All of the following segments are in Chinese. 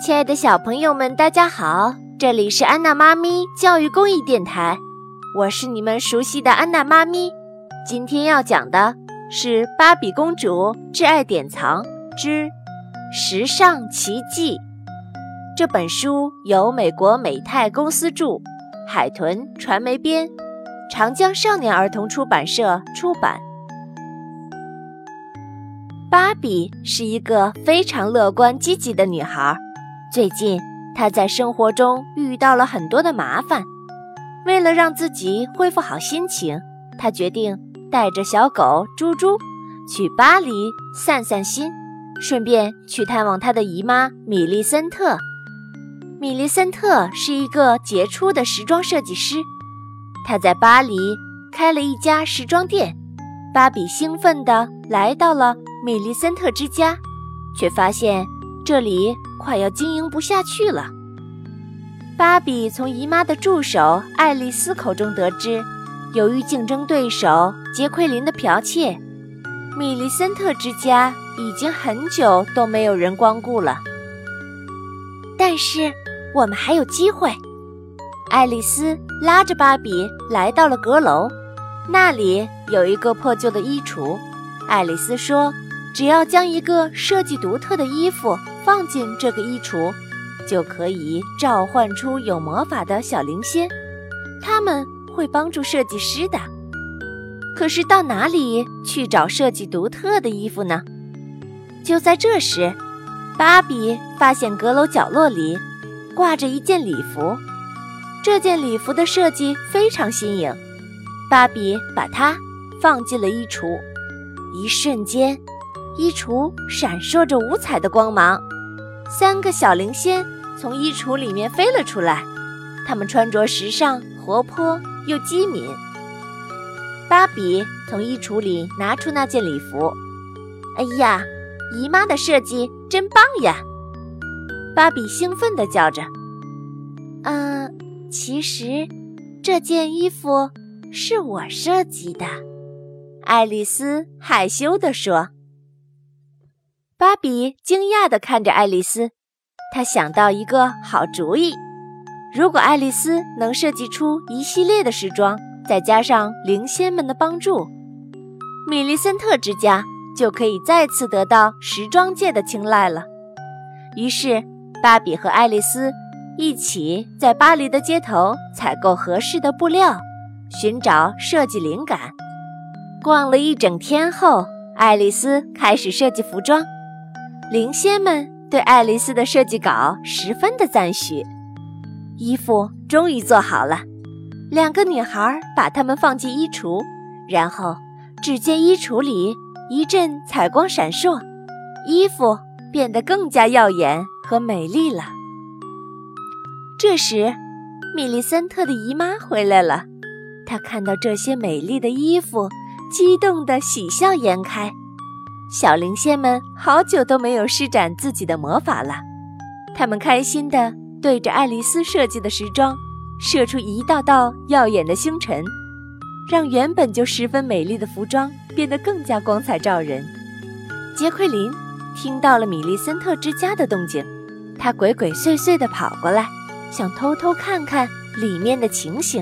亲爱的小朋友们，大家好！这里是安娜妈咪教育公益电台，我是你们熟悉的安娜妈咪。今天要讲的是《芭比公主挚爱典藏之时尚奇迹》这本书，由美国美泰公司著，海豚传媒编，长江少年儿童出版社出版。芭比是一个非常乐观积极的女孩。最近，他在生活中遇到了很多的麻烦。为了让自己恢复好心情，他决定带着小狗猪猪去巴黎散散心，顺便去探望他的姨妈米莉森特。米莉森特是一个杰出的时装设计师，他在巴黎开了一家时装店。芭比兴奋地来到了米莉森特之家，却发现这里快要经营不下去了。芭比从姨妈的助手爱丽丝口中得知，由于竞争对手杰奎琳的剽窃，米莉森特之家已经很久都没有人光顾了。但是我们还有机会。爱丽丝拉着芭比来到了阁楼。那里有一个破旧的衣橱，爱丽丝说：“只要将一个设计独特的衣服放进这个衣橱，就可以召唤出有魔法的小灵仙，他们会帮助设计师的。可是到哪里去找设计独特的衣服呢？”就在这时，芭比发现阁楼角落里挂着一件礼服，这件礼服的设计非常新颖。芭比把它放进了衣橱，一瞬间，衣橱闪烁着五彩的光芒，三个小灵仙从衣橱里面飞了出来。他们穿着时尚、活泼又机敏。芭比从衣橱里拿出那件礼服，哎呀，姨妈的设计真棒呀！芭比兴奋地叫着：“嗯，其实这件衣服……”是我设计的，爱丽丝害羞地说。芭比惊讶地看着爱丽丝，她想到一个好主意：如果爱丽丝能设计出一系列的时装，再加上灵仙们的帮助，米利森特之家就可以再次得到时装界的青睐了。于是，芭比和爱丽丝一起在巴黎的街头采购合适的布料。寻找设计灵感，逛了一整天后，爱丽丝开始设计服装。灵仙们对爱丽丝的设计稿十分的赞许。衣服终于做好了，两个女孩把它们放进衣橱，然后只见衣橱里一阵彩光闪烁，衣服变得更加耀眼和美丽了。这时，米莉森特的姨妈回来了。她看到这些美丽的衣服，激动得喜笑颜开。小灵仙们好久都没有施展自己的魔法了，他们开心地对着爱丽丝设计的时装射出一道道耀眼的星辰，让原本就十分美丽的服装变得更加光彩照人。杰奎琳听到了米利森特之家的动静，他鬼鬼祟祟地跑过来，想偷偷看看里面的情形。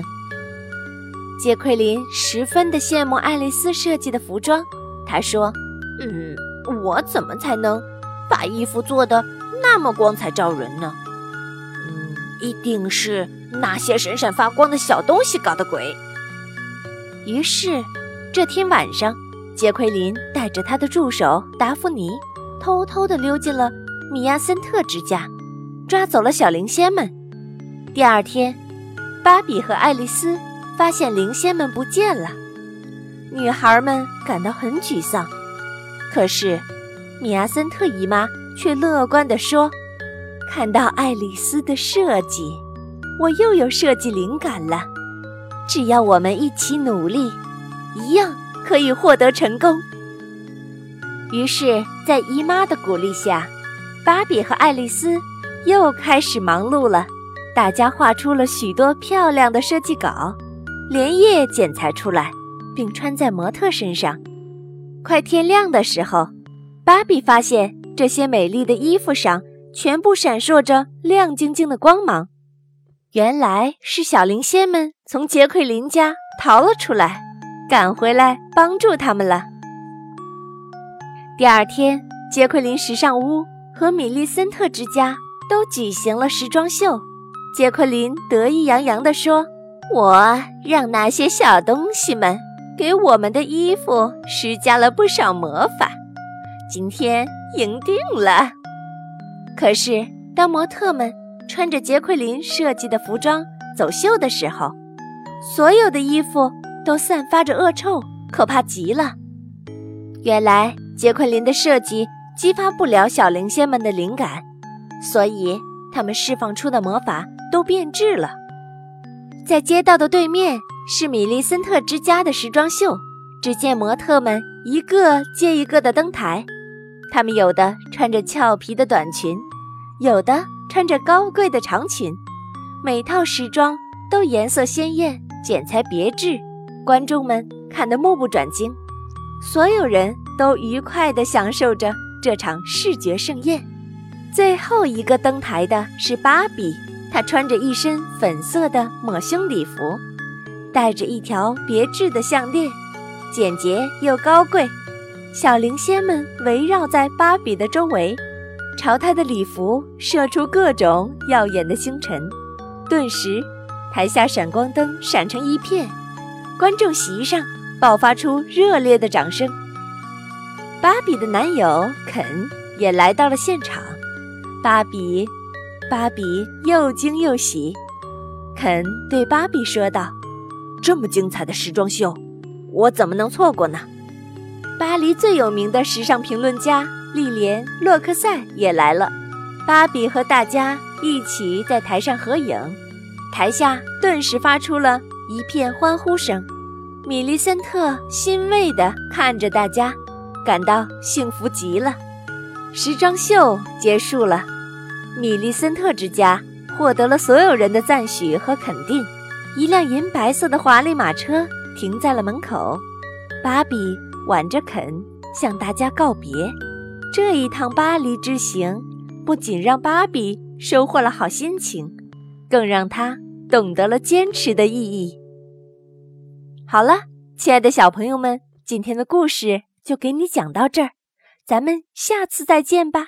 杰奎琳十分的羡慕爱丽丝设计的服装，她说：“嗯，我怎么才能把衣服做得那么光彩照人呢？嗯，一定是那些闪闪发光的小东西搞的鬼。”于是，这天晚上，杰奎琳带着他的助手达芙妮，偷偷地溜进了米亚森特之家，抓走了小灵仙们。第二天，芭比和爱丽丝。发现灵仙们不见了，女孩们感到很沮丧。可是，米亚森特姨妈却乐观地说：“看到爱丽丝的设计，我又有设计灵感了。只要我们一起努力，一样可以获得成功。”于是，在姨妈的鼓励下，芭比和爱丽丝又开始忙碌了。大家画出了许多漂亮的设计稿。连夜剪裁出来，并穿在模特身上。快天亮的时候，芭比发现这些美丽的衣服上全部闪烁着亮晶晶的光芒。原来是小灵仙们从杰奎琳家逃了出来，赶回来帮助他们了。第二天，杰奎琳时尚屋和米利森特之家都举行了时装秀。杰奎琳得意洋洋地说：“我让那些小东西们给我们的衣服施加了不少魔法，今天赢定了。”可是，当模特们穿着杰奎琳设计的服装走秀的时候，所有的衣服都散发着恶臭，可怕极了。原来。杰奎琳的设计激发不了小灵仙们的灵感，所以他们释放出的魔法都变质了。在街道的对面是米利森特之家的时装秀，只见模特们一个接一个的登台，他们有的穿着俏皮的短裙，有的穿着高贵的长裙，每套时装都颜色鲜艳，剪裁别致，观众们看得目不转睛。所有人都愉快地享受着这场视觉盛宴。最后一个登台的是芭比，她穿着一身粉色的抹胸礼服，戴着一条别致的项链，简洁又高贵。小灵仙们围绕在芭比的周围，朝她的礼服射出各种耀眼的星辰。顿时，台下闪光灯闪成一片，观众席上。爆发出热烈的掌声。芭比的男友肯也来到了现场。芭比，芭比又惊又喜。肯对芭比说道：“这么精彩的时装秀，我怎么能错过呢？”巴黎最有名的时尚评论家莉莲·洛克塞也来了。芭比和大家一起在台上合影，台下顿时发出了一片欢呼声。米利森特欣慰地看着大家，感到幸福极了。时装秀结束了，米利森特之家获得了所有人的赞许和肯定。一辆银白色的华丽马车停在了门口，芭比挽着肯向大家告别。这一趟巴黎之行不仅让芭比收获了好心情，更让她懂得了坚持的意义。好了，亲爱的小朋友们，今天的故事就给你讲到这儿，咱们下次再见吧。